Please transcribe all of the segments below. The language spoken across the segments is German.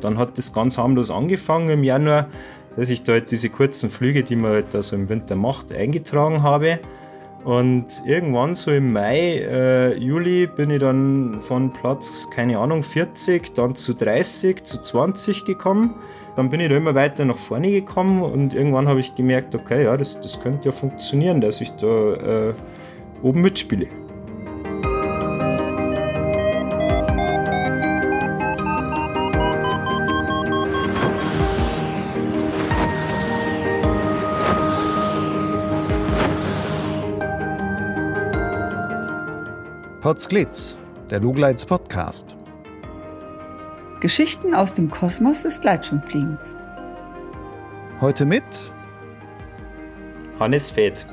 Dann hat das ganz harmlos angefangen im Januar, dass ich da halt diese kurzen Flüge, die man halt also im Winter macht, eingetragen habe. Und irgendwann so im Mai, äh, Juli bin ich dann von Platz, keine Ahnung, 40, dann zu 30, zu 20 gekommen. Dann bin ich da immer weiter nach vorne gekommen und irgendwann habe ich gemerkt, okay, ja, das, das könnte ja funktionieren, dass ich da äh, oben mitspiele. Potsglitz, der Lugleits Podcast. Geschichten aus dem Kosmos des Gleitschirmfliegens. Heute mit Hannes Feth.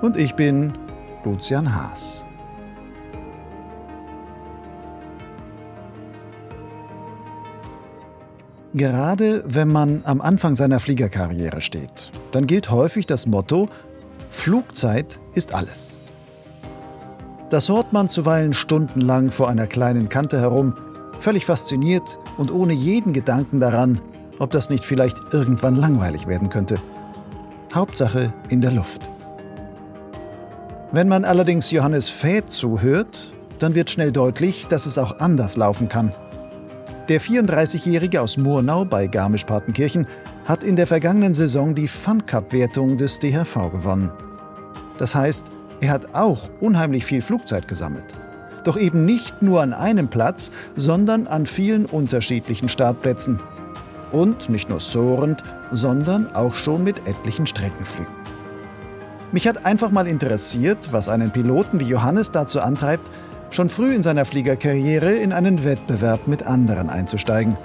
Und ich bin Lucian Haas. Gerade wenn man am Anfang seiner Fliegerkarriere steht, dann gilt häufig das Motto, Flugzeit ist alles. Das hört man zuweilen stundenlang vor einer kleinen Kante herum, völlig fasziniert und ohne jeden Gedanken daran, ob das nicht vielleicht irgendwann langweilig werden könnte. Hauptsache in der Luft. Wenn man allerdings Johannes Fäth zuhört, dann wird schnell deutlich, dass es auch anders laufen kann. Der 34-Jährige aus Murnau bei Garmisch-Partenkirchen hat in der vergangenen Saison die Fun Cup-Wertung des DHV gewonnen. Das heißt, er hat auch unheimlich viel Flugzeit gesammelt. Doch eben nicht nur an einem Platz, sondern an vielen unterschiedlichen Startplätzen. Und nicht nur sohrend, sondern auch schon mit etlichen Streckenflügen. Mich hat einfach mal interessiert, was einen Piloten wie Johannes dazu antreibt, schon früh in seiner Fliegerkarriere in einen Wettbewerb mit anderen einzusteigen.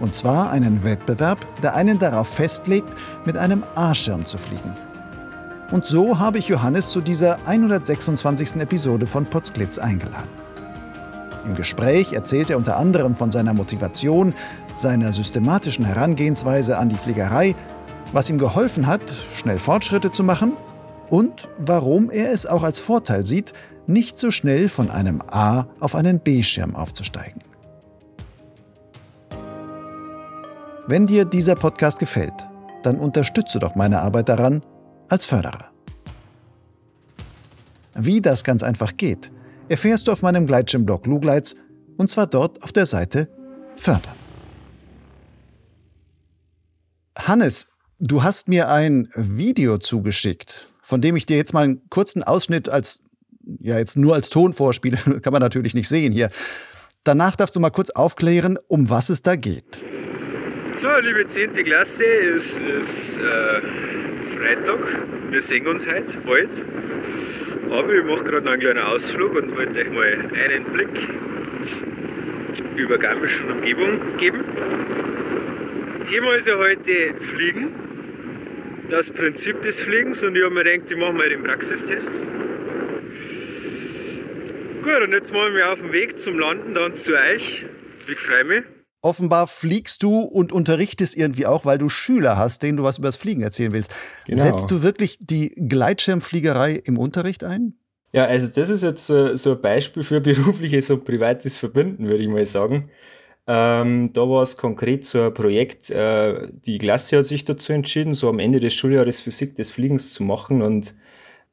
Und zwar einen Wettbewerb, der einen darauf festlegt, mit einem A-Schirm zu fliegen. Und so habe ich Johannes zu dieser 126. Episode von Potsglitz eingeladen. Im Gespräch erzählt er unter anderem von seiner Motivation, seiner systematischen Herangehensweise an die Fliegerei, was ihm geholfen hat, schnell Fortschritte zu machen und warum er es auch als Vorteil sieht, nicht so schnell von einem A auf einen B-Schirm aufzusteigen. Wenn dir dieser Podcast gefällt, dann unterstütze doch meine Arbeit daran als Förderer. Wie das ganz einfach geht, erfährst du auf meinem Gleitschirmblog Lugleits und zwar dort auf der Seite Fördern. Hannes, du hast mir ein Video zugeschickt, von dem ich dir jetzt mal einen kurzen Ausschnitt als, ja, jetzt nur als Ton vorspiele, kann man natürlich nicht sehen hier. Danach darfst du mal kurz aufklären, um was es da geht. So, liebe 10. Klasse, es ist äh, Freitag. Wir sehen uns heute bald. Aber ich mache gerade einen kleinen Ausflug und wollte euch mal einen Blick über Garmisch und Umgebung geben. Thema ist ja heute Fliegen. Das Prinzip des Fliegens und ich habe mir gedacht, ich mache mal den Praxistest. Gut, und jetzt machen wir auf den Weg zum Landen dann zu euch. Ich freue mich. Offenbar fliegst du und unterrichtest irgendwie auch, weil du Schüler hast, denen du was über das Fliegen erzählen willst. Genau. Setzt du wirklich die Gleitschirmfliegerei im Unterricht ein? Ja, also das ist jetzt so, so ein Beispiel für berufliches und privates Verbinden, würde ich mal sagen. Ähm, da war es konkret so ein Projekt, äh, die Klasse hat sich dazu entschieden, so am Ende des Schuljahres Physik des Fliegens zu machen und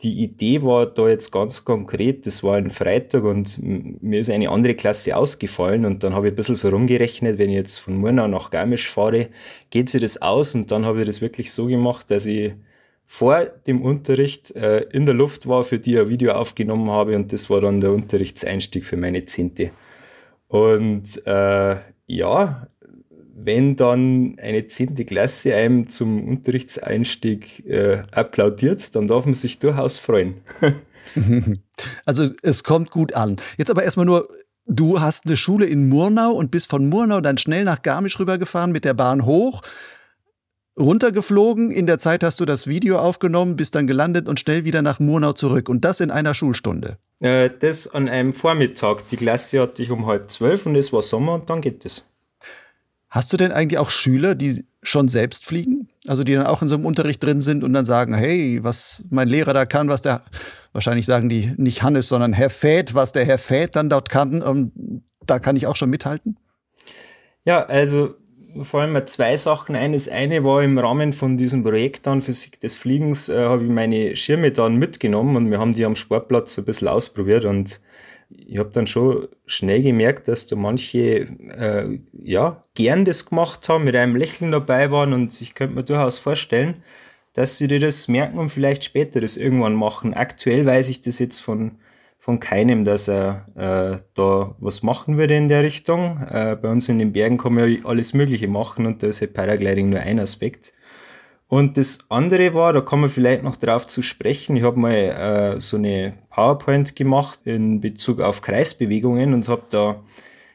die Idee war da jetzt ganz konkret, das war ein Freitag und mir ist eine andere Klasse ausgefallen und dann habe ich ein bisschen so rumgerechnet, wenn ich jetzt von Murnau nach Garmisch fahre, geht sich das aus und dann habe ich das wirklich so gemacht, dass ich vor dem Unterricht äh, in der Luft war, für die ein Video aufgenommen habe und das war dann der Unterrichtseinstieg für meine Zehnte. Und äh, ja, wenn dann eine zehnte Klasse einem zum Unterrichtseinstieg äh, applaudiert, dann darf man sich durchaus freuen. also es kommt gut an. Jetzt aber erstmal nur, du hast eine Schule in Murnau und bist von Murnau dann schnell nach Garmisch rübergefahren mit der Bahn hoch, runtergeflogen. In der Zeit hast du das Video aufgenommen, bist dann gelandet und schnell wieder nach Murnau zurück. Und das in einer Schulstunde. Äh, das an einem Vormittag. Die Klasse hatte ich um halb zwölf und es war Sommer und dann geht es. Hast du denn eigentlich auch Schüler, die schon selbst fliegen? Also die dann auch in so einem Unterricht drin sind und dann sagen, hey, was mein Lehrer da kann, was der, wahrscheinlich sagen die nicht Hannes, sondern Herr Fäth, was der Herr Fäth dann dort kann, um, ähm, da kann ich auch schon mithalten? Ja, also vor allem zwei Sachen ein. Das eine war im Rahmen von diesem Projekt dann Physik des Fliegens, äh, habe ich meine Schirme dann mitgenommen und wir haben die am Sportplatz ein bisschen ausprobiert und ich habe dann schon schnell gemerkt, dass da manche äh, ja gern das gemacht haben, mit einem Lächeln dabei waren und ich könnte mir durchaus vorstellen, dass sie dir das merken und vielleicht später das irgendwann machen. Aktuell weiß ich das jetzt von von keinem, dass er äh, da was machen würde in der Richtung. Äh, bei uns in den Bergen kann man ja alles Mögliche machen und da ist halt Paragliding nur ein Aspekt. Und das andere war, da kann man vielleicht noch drauf zu sprechen, ich habe mal äh, so eine PowerPoint gemacht in Bezug auf Kreisbewegungen und habe da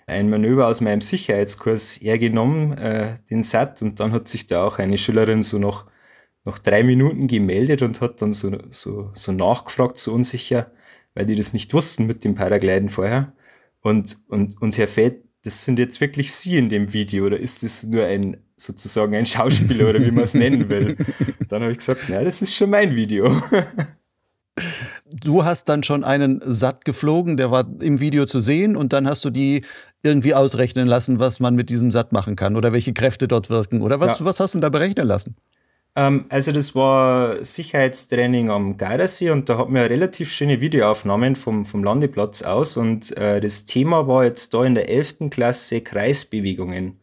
ein Manöver aus meinem Sicherheitskurs hergenommen, äh, den SAT, und dann hat sich da auch eine Schülerin so noch nach drei Minuten gemeldet und hat dann so, so, so nachgefragt, so unsicher, weil die das nicht wussten mit dem Paragliden vorher. Und, und, und Herr Fett, das sind jetzt wirklich Sie in dem Video oder ist das nur ein sozusagen ein Schauspieler oder wie man es nennen will? Dann habe ich gesagt, na, das ist schon mein Video. Du hast dann schon einen Satt geflogen, der war im Video zu sehen und dann hast du die irgendwie ausrechnen lassen, was man mit diesem Satt machen kann oder welche Kräfte dort wirken oder was, ja. was hast du da berechnen lassen? Ähm, also das war Sicherheitstraining am Gardasee und da hatten wir relativ schöne Videoaufnahmen vom, vom Landeplatz aus und äh, das Thema war jetzt da in der 11. Klasse Kreisbewegungen.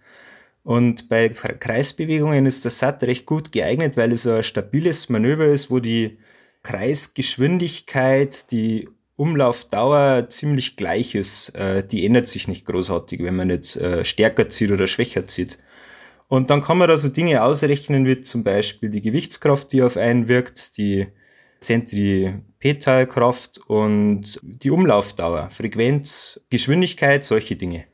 Und bei Kreisbewegungen ist der SAT recht gut geeignet, weil es so ein stabiles Manöver ist, wo die Kreisgeschwindigkeit, die Umlaufdauer ziemlich gleich ist. Äh, die ändert sich nicht großartig, wenn man nicht äh, stärker zieht oder schwächer zieht. Und dann kann man da so Dinge ausrechnen, wie zum Beispiel die Gewichtskraft, die auf einen wirkt, die Zentripetalkraft und die Umlaufdauer, Frequenz, Geschwindigkeit, solche Dinge.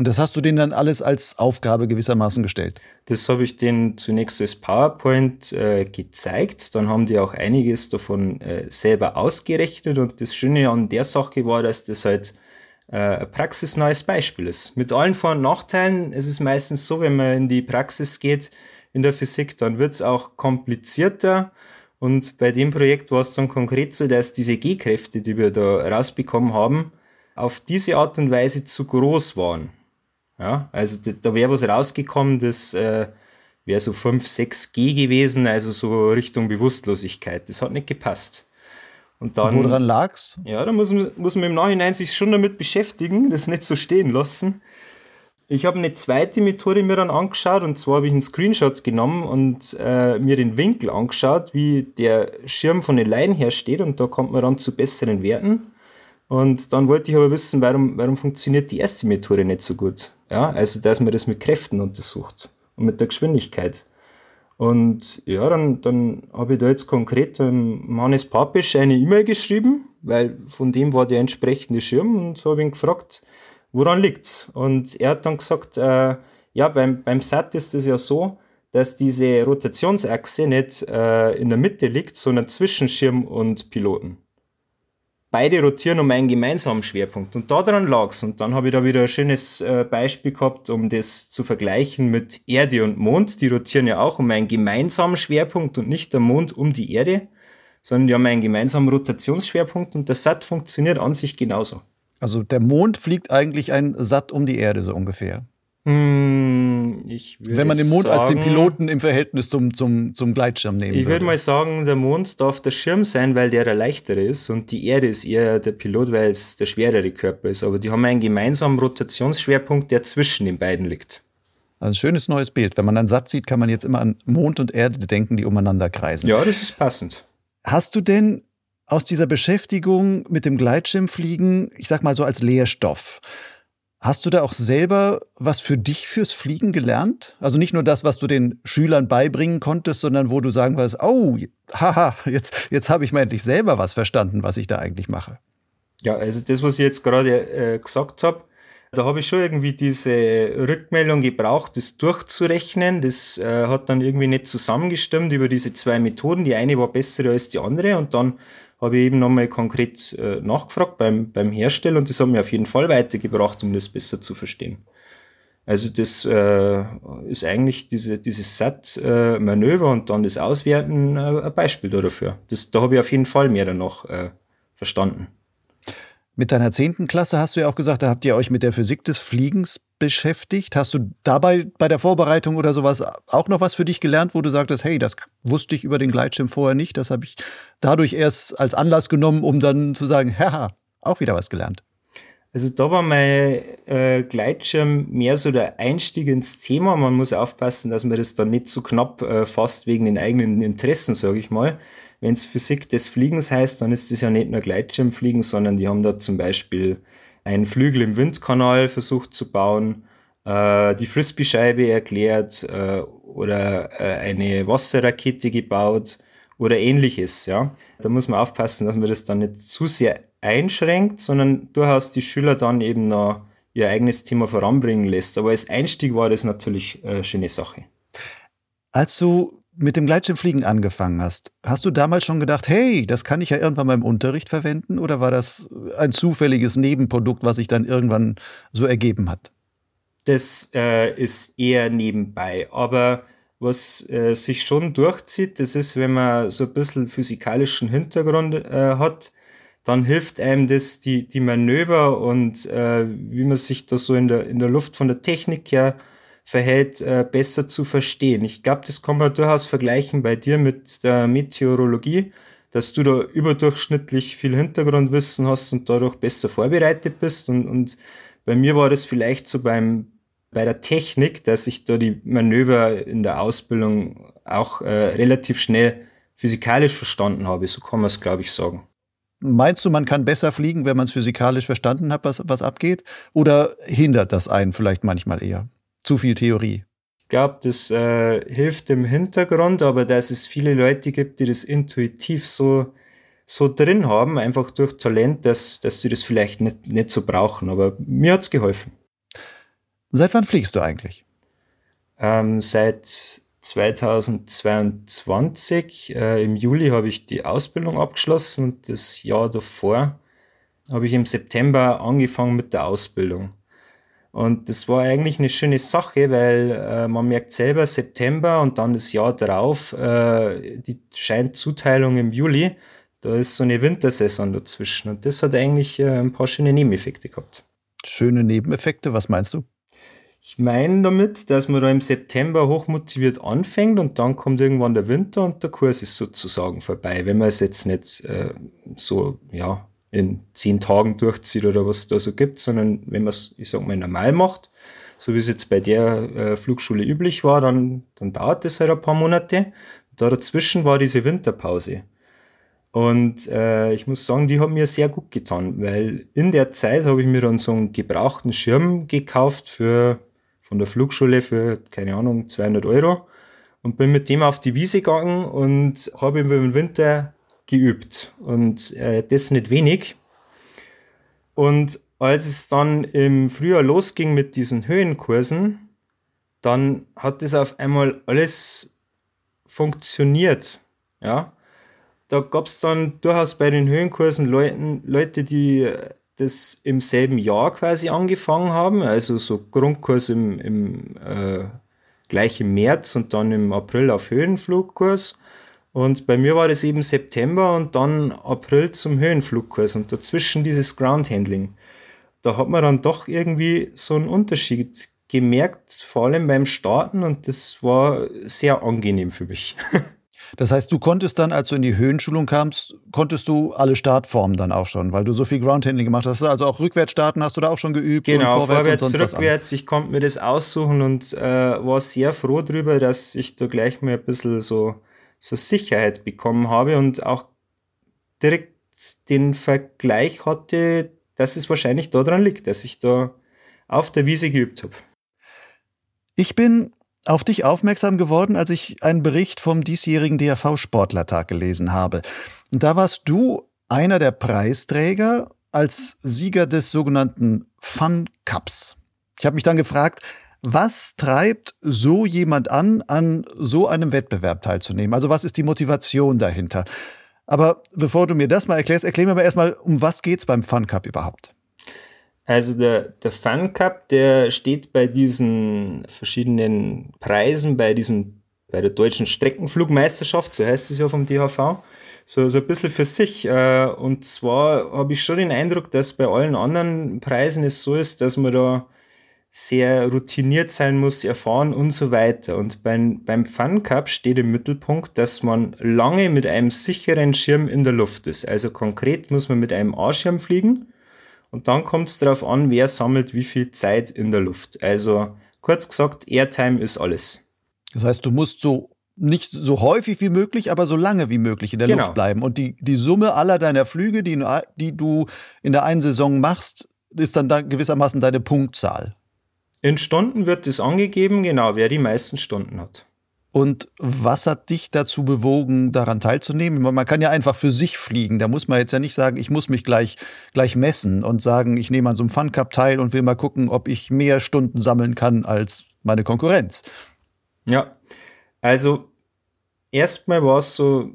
Und das hast du denen dann alles als Aufgabe gewissermaßen gestellt? Das habe ich denen zunächst als PowerPoint äh, gezeigt. Dann haben die auch einiges davon äh, selber ausgerechnet. Und das Schöne an der Sache war, dass das halt äh, ein praxisneues Beispiel ist. Mit allen Vor- und Nachteilen. Es ist meistens so, wenn man in die Praxis geht in der Physik, dann wird es auch komplizierter. Und bei dem Projekt war es dann konkret so, dass diese G-Kräfte, die wir da rausbekommen haben, auf diese Art und Weise zu groß waren. Ja, also da wäre was rausgekommen, das äh, wäre so 5, 6 G gewesen, also so Richtung Bewusstlosigkeit. Das hat nicht gepasst. Und dann, Woran lag's? Ja, da muss, muss man im Nachhinein sich schon damit beschäftigen, das nicht so stehen lassen. Ich habe eine zweite Methode mir dann angeschaut und zwar habe ich einen Screenshot genommen und äh, mir den Winkel angeschaut, wie der Schirm von den Leinen her steht und da kommt man dann zu besseren Werten. Und dann wollte ich aber wissen, warum, warum funktioniert die erste Methode nicht so gut. Ja, also dass man das mit Kräften untersucht und mit der Geschwindigkeit. Und ja, dann, dann habe ich da jetzt konkret dem Hannes Papisch eine E-Mail geschrieben, weil von dem war der entsprechende Schirm und habe ihn gefragt, woran liegt's? Und er hat dann gesagt, äh, ja, beim, beim SAT ist es ja so, dass diese Rotationsachse nicht äh, in der Mitte liegt, sondern zwischen Schirm und Piloten beide rotieren um einen gemeinsamen Schwerpunkt. Und daran lag's. Und dann habe ich da wieder ein schönes äh, Beispiel gehabt, um das zu vergleichen mit Erde und Mond. Die rotieren ja auch um einen gemeinsamen Schwerpunkt und nicht der Mond um die Erde, sondern die haben einen gemeinsamen Rotationsschwerpunkt und der SAT funktioniert an sich genauso. Also der Mond fliegt eigentlich ein Satt um die Erde so ungefähr. Hm, Wenn man den Mond sagen, als den Piloten im Verhältnis zum, zum, zum Gleitschirm nehmen Ich würde mal sagen, der Mond darf der Schirm sein, weil der der leichtere ist und die Erde ist eher der Pilot, weil es der schwerere Körper ist. Aber die haben einen gemeinsamen Rotationsschwerpunkt, der zwischen den beiden liegt. Also ein schönes neues Bild. Wenn man einen Satz sieht, kann man jetzt immer an Mond und Erde denken, die umeinander kreisen. Ja, das ist passend. Hast du denn aus dieser Beschäftigung mit dem Gleitschirmfliegen, ich sag mal so als Lehrstoff, Hast du da auch selber was für dich fürs Fliegen gelernt? Also nicht nur das, was du den Schülern beibringen konntest, sondern wo du sagen wirst, oh, haha, jetzt, jetzt habe ich mal endlich selber was verstanden, was ich da eigentlich mache. Ja, also das, was ich jetzt gerade äh, gesagt habe, da habe ich schon irgendwie diese Rückmeldung gebraucht, das durchzurechnen. Das äh, hat dann irgendwie nicht zusammengestimmt über diese zwei Methoden. Die eine war besser als die andere und dann habe ich eben nochmal konkret äh, nachgefragt beim, beim Hersteller und das hat mir auf jeden Fall weitergebracht, um das besser zu verstehen. Also das äh, ist eigentlich diese, dieses Set-Manöver äh, und dann das Auswerten äh, ein Beispiel dafür. Das, da habe ich auf jeden Fall mehr danach äh, verstanden. Mit deiner zehnten Klasse hast du ja auch gesagt, da habt ihr euch mit der Physik des Fliegens beschäftigt? Hast du dabei bei der Vorbereitung oder sowas auch noch was für dich gelernt, wo du sagtest, hey, das wusste ich über den Gleitschirm vorher nicht, das habe ich dadurch erst als Anlass genommen, um dann zu sagen, haha, auch wieder was gelernt? Also da war mein äh, Gleitschirm mehr so der Einstieg ins Thema. Man muss aufpassen, dass man das dann nicht zu so knapp äh, fasst wegen den eigenen Interessen, sage ich mal. Wenn es Physik des Fliegens heißt, dann ist es ja nicht nur Gleitschirmfliegen, sondern die haben da zum Beispiel einen Flügel im Windkanal versucht zu bauen, äh, die Frisbee-Scheibe erklärt äh, oder äh, eine Wasserrakete gebaut oder ähnliches. Ja. Da muss man aufpassen, dass man das dann nicht zu sehr einschränkt, sondern durchaus die Schüler dann eben noch ihr eigenes Thema voranbringen lässt. Aber als Einstieg war das natürlich eine schöne Sache. Als du mit dem Gleitschirmfliegen angefangen hast, hast du damals schon gedacht, hey, das kann ich ja irgendwann mal im Unterricht verwenden? Oder war das ein zufälliges Nebenprodukt, was sich dann irgendwann so ergeben hat? Das äh, ist eher nebenbei. Aber was äh, sich schon durchzieht, das ist, wenn man so ein bisschen physikalischen Hintergrund äh, hat, dann hilft einem das, die, die Manöver und äh, wie man sich da so in der, in der Luft von der Technik her verhält, äh, besser zu verstehen. Ich glaube, das kann man durchaus vergleichen bei dir mit der Meteorologie, dass du da überdurchschnittlich viel Hintergrundwissen hast und dadurch besser vorbereitet bist. Und, und bei mir war das vielleicht so beim, bei der Technik, dass ich da die Manöver in der Ausbildung auch äh, relativ schnell physikalisch verstanden habe. So kann man es, glaube ich, sagen. Meinst du, man kann besser fliegen, wenn man es physikalisch verstanden hat, was, was abgeht? Oder hindert das einen vielleicht manchmal eher? Zu viel Theorie. Ich glaube, das äh, hilft im Hintergrund, aber dass es viele Leute gibt, die das intuitiv so, so drin haben, einfach durch Talent, dass, dass sie das vielleicht nicht, nicht so brauchen. Aber mir hat es geholfen. Seit wann fliegst du eigentlich? Ähm, seit 2022. Äh, Im Juli habe ich die Ausbildung abgeschlossen und das Jahr davor habe ich im September angefangen mit der Ausbildung. Und das war eigentlich eine schöne Sache, weil äh, man merkt selber September und dann das Jahr darauf äh, die Scheinzuteilung im Juli. Da ist so eine Wintersaison dazwischen und das hat eigentlich äh, ein paar schöne Nebeneffekte gehabt. Schöne Nebeneffekte, was meinst du? Ich meine damit, dass man da im September hochmotiviert anfängt und dann kommt irgendwann der Winter und der Kurs ist sozusagen vorbei. Wenn man es jetzt nicht äh, so, ja, in zehn Tagen durchzieht oder was da so gibt, sondern wenn man es, ich sag mal, normal macht, so wie es jetzt bei der äh, Flugschule üblich war, dann, dann dauert das halt ein paar Monate. Da dazwischen war diese Winterpause. Und äh, ich muss sagen, die hat mir sehr gut getan, weil in der Zeit habe ich mir dann so einen gebrauchten Schirm gekauft für von der Flugschule für, keine Ahnung, 200 Euro und bin mit dem auf die Wiese gegangen und habe im Winter geübt und äh, das nicht wenig. Und als es dann im Frühjahr losging mit diesen Höhenkursen, dann hat das auf einmal alles funktioniert. Ja, da gab es dann durchaus bei den Höhenkursen Leuten, Leute, die das im selben Jahr quasi angefangen haben, also so Grundkurs im, im äh, gleich März und dann im April auf Höhenflugkurs. Und bei mir war das eben September und dann April zum Höhenflugkurs und dazwischen dieses Groundhandling. Da hat man dann doch irgendwie so einen Unterschied gemerkt, vor allem beim Starten und das war sehr angenehm für mich. Das heißt, du konntest dann, als du in die Höhenschulung kamst, konntest du alle Startformen dann auch schon, weil du so viel Groundhandling gemacht hast. Also auch rückwärts starten hast du da auch schon geübt? Genau, vorwärts, vorwärts rückwärts. Ich konnte mir das aussuchen und äh, war sehr froh darüber, dass ich da gleich mal ein bisschen so, so Sicherheit bekommen habe und auch direkt den Vergleich hatte, dass es wahrscheinlich daran liegt, dass ich da auf der Wiese geübt habe. Ich bin auf dich aufmerksam geworden, als ich einen Bericht vom diesjährigen DRV-Sportlertag gelesen habe. Und da warst du einer der Preisträger als Sieger des sogenannten Fun Cups. Ich habe mich dann gefragt, was treibt so jemand an, an so einem Wettbewerb teilzunehmen? Also was ist die Motivation dahinter? Aber bevor du mir das mal erklärst, erklär mir mal erstmal, um was geht's beim Fun Cup überhaupt? Also der, der Fun Cup, der steht bei diesen verschiedenen Preisen, bei diesen, bei der deutschen Streckenflugmeisterschaft, so heißt es ja vom DHV, so, so ein bisschen für sich. Äh, und zwar habe ich schon den Eindruck, dass bei allen anderen Preisen es so ist, dass man da sehr routiniert sein muss, erfahren und so weiter. Und beim, beim Fun Cup steht im Mittelpunkt, dass man lange mit einem sicheren Schirm in der Luft ist. Also konkret muss man mit einem A-Schirm fliegen und dann kommt es darauf an, wer sammelt wie viel Zeit in der Luft. Also kurz gesagt, Airtime ist alles. Das heißt, du musst so nicht so häufig wie möglich, aber so lange wie möglich in der genau. Luft bleiben. Und die, die Summe aller deiner Flüge, die, die du in der einen Saison machst, ist dann da gewissermaßen deine Punktzahl. In Stunden wird es angegeben, genau, wer die meisten Stunden hat. Und was hat dich dazu bewogen, daran teilzunehmen? Man kann ja einfach für sich fliegen. Da muss man jetzt ja nicht sagen, ich muss mich gleich, gleich messen und sagen, ich nehme an so einem Fun Cup teil und will mal gucken, ob ich mehr Stunden sammeln kann als meine Konkurrenz. Ja, also erstmal war es so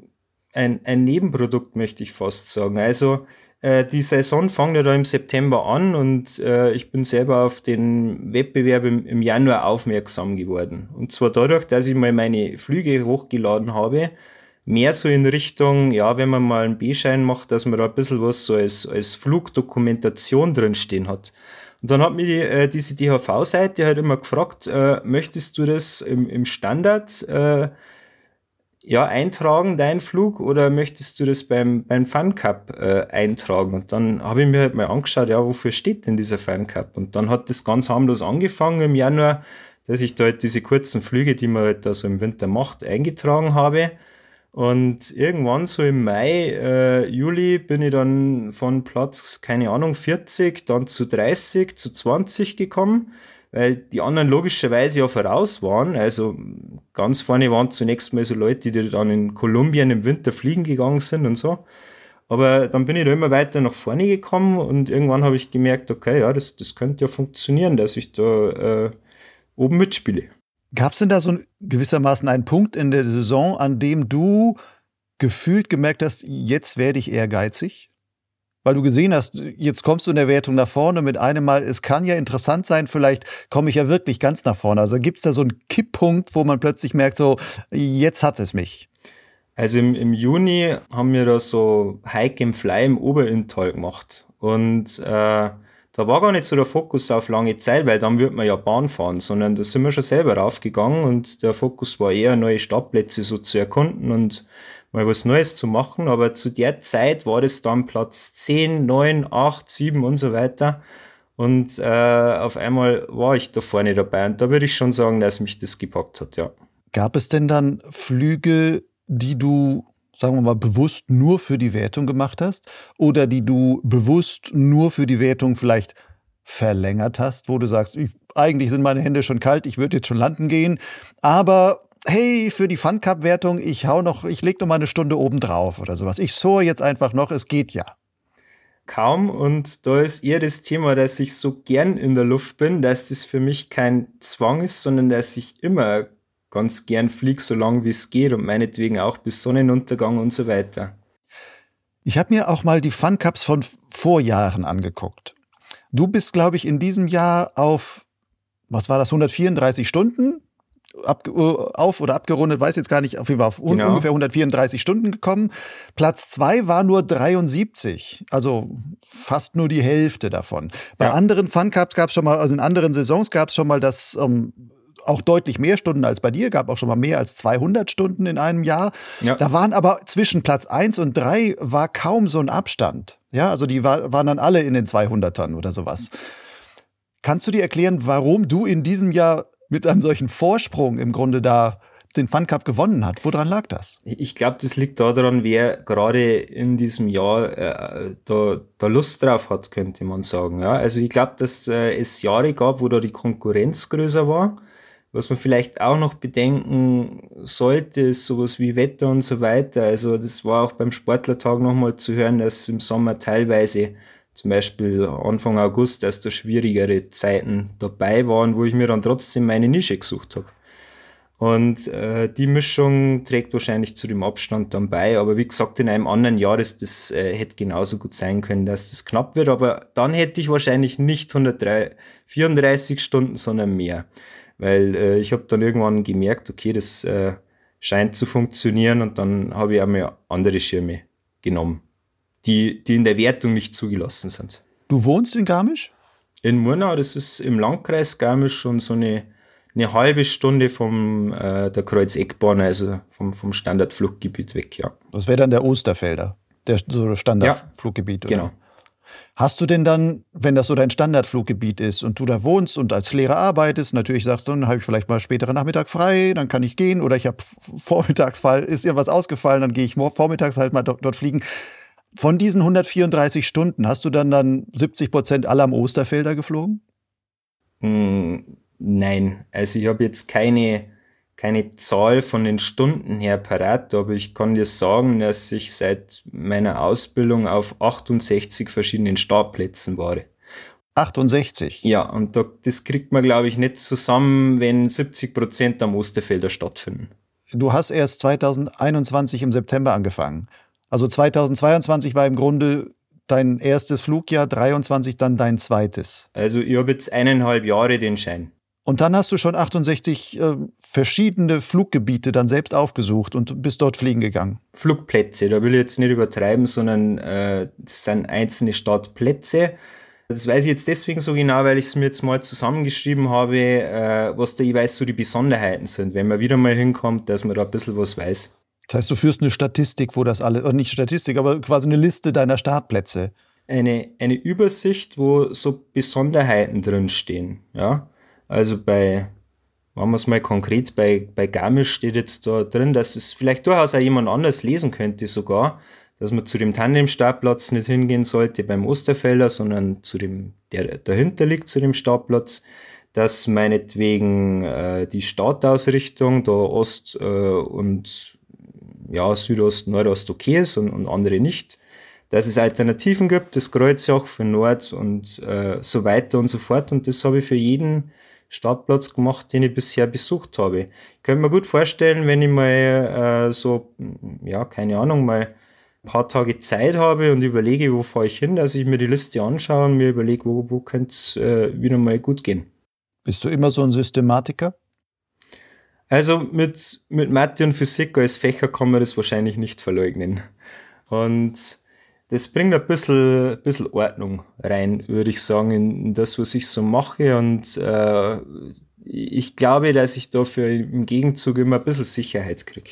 ein, ein Nebenprodukt, möchte ich fast sagen. Also die Saison fängt ja da im September an und äh, ich bin selber auf den Wettbewerb im, im, Januar aufmerksam geworden. Und zwar dadurch, dass ich mal meine Flüge hochgeladen habe, mehr so in Richtung, ja, wenn man mal einen B-Schein macht, dass man da ein bisschen was so als, als Flugdokumentation drinstehen hat. Und dann hat mich die, äh, diese DHV-Seite halt immer gefragt, äh, möchtest du das im, im Standard äh, ja, eintragen, dein Flug, oder möchtest du das beim, beim Fun Cup äh, eintragen? Und dann habe ich mir halt mal angeschaut, ja, wofür steht denn dieser Fun Cup? Und dann hat das ganz harmlos angefangen im Januar, dass ich da halt diese kurzen Flüge, die man halt da so im Winter macht, eingetragen habe. Und irgendwann so im Mai, äh, Juli bin ich dann von Platz, keine Ahnung, 40, dann zu 30, zu 20 gekommen weil die anderen logischerweise ja voraus waren. Also ganz vorne waren zunächst mal so Leute, die dann in Kolumbien im Winter fliegen gegangen sind und so. Aber dann bin ich da immer weiter nach vorne gekommen und irgendwann habe ich gemerkt, okay, ja, das, das könnte ja funktionieren, dass ich da äh, oben mitspiele. Gab es denn da so gewissermaßen einen Punkt in der Saison, an dem du gefühlt gemerkt hast, jetzt werde ich ehrgeizig? Weil du gesehen hast, jetzt kommst du in der Wertung nach vorne mit einem Mal, es kann ja interessant sein, vielleicht komme ich ja wirklich ganz nach vorne. Also gibt es da so einen Kipppunkt, wo man plötzlich merkt, so, jetzt hat es mich. Also im, im Juni haben wir da so Hike im Fly im Oberinntal gemacht. Und äh, da war gar nicht so der Fokus auf lange Zeit, weil dann wird man ja Bahn fahren, sondern da sind wir schon selber raufgegangen und der Fokus war eher, neue Startplätze so zu erkunden und mal was Neues zu machen. Aber zu der Zeit war das dann Platz 10, 9, 8, 7 und so weiter. Und äh, auf einmal war ich da vorne dabei. Und da würde ich schon sagen, dass mich das gepackt hat, ja. Gab es denn dann Flüge, die du, sagen wir mal, bewusst nur für die Wertung gemacht hast? Oder die du bewusst nur für die Wertung vielleicht verlängert hast, wo du sagst, ich, eigentlich sind meine Hände schon kalt, ich würde jetzt schon landen gehen, aber hey, für die Fun Cup Wertung, ich hau noch, ich leg noch mal eine Stunde oben drauf oder sowas. Ich soar jetzt einfach noch, es geht ja. Kaum und da ist eher das Thema, dass ich so gern in der Luft bin, dass das für mich kein Zwang ist, sondern dass ich immer ganz gern fliege, so lange wie es geht und meinetwegen auch bis Sonnenuntergang und so weiter. Ich habe mir auch mal die Fun Cups von Vorjahren angeguckt. Du bist, glaube ich, in diesem Jahr auf, was war das, 134 Stunden ab, äh, auf oder abgerundet, weiß jetzt gar nicht, auf jeden Fall auf genau. ungefähr 134 Stunden gekommen. Platz zwei war nur 73, also fast nur die Hälfte davon. Bei ja. anderen Fun Cups gab es schon mal, also in anderen Saisons gab es schon mal das um, ähm, auch deutlich mehr Stunden als bei dir, gab auch schon mal mehr als 200 Stunden in einem Jahr. Ja. Da waren aber zwischen Platz eins und drei war kaum so ein Abstand. Ja, also die war, waren dann alle in den 200ern oder sowas. Kannst du dir erklären, warum du in diesem Jahr mit einem solchen Vorsprung im Grunde da den Fun Cup gewonnen hat. Woran lag das? Ich glaube, das liegt daran, wer gerade in diesem Jahr äh, da, da, Lust drauf hat, könnte man sagen. Ja? Also ich glaube, dass äh, es Jahre gab, wo da die Konkurrenz größer war. Was man vielleicht auch noch bedenken sollte, ist sowas wie Wetter und so weiter. Also das war auch beim Sportlertag nochmal zu hören, dass im Sommer teilweise zum Beispiel Anfang August, dass da schwierigere Zeiten dabei waren, wo ich mir dann trotzdem meine Nische gesucht habe. Und äh, die Mischung trägt wahrscheinlich zu dem Abstand dann bei. Aber wie gesagt, in einem anderen Jahr ist das äh, hätte genauso gut sein können, dass das knapp wird. Aber dann hätte ich wahrscheinlich nicht 134 Stunden, sondern mehr. Weil äh, ich habe dann irgendwann gemerkt, okay, das äh, scheint zu funktionieren und dann habe ich auch mal andere Schirme genommen die, die in der Wertung nicht zugelassen sind. Du wohnst in Garmisch? In Murnau, das ist im Landkreis Garmisch schon so eine, eine halbe Stunde vom äh, der Kreuzeckbahn, also vom, vom Standardfluggebiet weg, ja. Das wäre dann der Osterfelder, der so Standardfluggebiet, ja, Genau. Hast du denn dann, wenn das so dein Standardfluggebiet ist und du da wohnst und als Lehrer arbeitest, natürlich sagst du, dann habe ich vielleicht mal späteren Nachmittag frei, dann kann ich gehen oder ich habe vormittags, ist irgendwas ausgefallen, dann gehe ich vormittags halt mal dort fliegen. Von diesen 134 Stunden hast du dann dann 70 Prozent aller am Osterfelder geflogen? Hm, nein, also ich habe jetzt keine keine Zahl von den Stunden her parat, aber ich kann dir sagen, dass ich seit meiner Ausbildung auf 68 verschiedenen Startplätzen war. 68? Ja, und da, das kriegt man, glaube ich, nicht zusammen, wenn 70 Prozent am Osterfelder stattfinden. Du hast erst 2021 im September angefangen. Also 2022 war im Grunde dein erstes Flugjahr, 23 dann dein zweites. Also ich habe jetzt eineinhalb Jahre den Schein. Und dann hast du schon 68 äh, verschiedene Fluggebiete dann selbst aufgesucht und bist dort fliegen gegangen. Flugplätze, da will ich jetzt nicht übertreiben, sondern äh, das sind einzelne Startplätze. Das weiß ich jetzt deswegen so genau, weil ich es mir jetzt mal zusammengeschrieben habe, äh, was da jeweils so die Besonderheiten sind, wenn man wieder mal hinkommt, dass man da ein bisschen was weiß. Das heißt, du führst eine Statistik, wo das alle, oder nicht Statistik, aber quasi eine Liste deiner Startplätze. Eine, eine Übersicht, wo so Besonderheiten drinstehen, ja. Also bei, machen wir es mal konkret, bei, bei Garmisch steht jetzt da drin, dass es vielleicht durchaus auch jemand anders lesen könnte sogar, dass man zu dem Tandem-Startplatz nicht hingehen sollte beim Osterfelder, sondern zu dem, der dahinter liegt, zu dem Startplatz, dass meinetwegen äh, die Startausrichtung da Ost äh, und ja, Südost, Nordost okay ist und, und andere nicht dass es Alternativen gibt, das Kreuzjoch für Nord und äh, so weiter und so fort. Und das habe ich für jeden Startplatz gemacht, den ich bisher besucht habe. Ich könnte mir gut vorstellen, wenn ich mal äh, so, ja, keine Ahnung, mal ein paar Tage Zeit habe und überlege, wo fahre ich hin, dass ich mir die Liste anschaue und mir überlege, wo, wo könnte es äh, wieder mal gut gehen. Bist du immer so ein Systematiker? Also mit, mit Mathe und Physik als Fächer kann man das wahrscheinlich nicht verleugnen. Und das bringt ein bisschen, bisschen Ordnung rein, würde ich sagen, in das, was ich so mache. Und äh, ich glaube, dass ich dafür im Gegenzug immer ein bisschen Sicherheit kriege.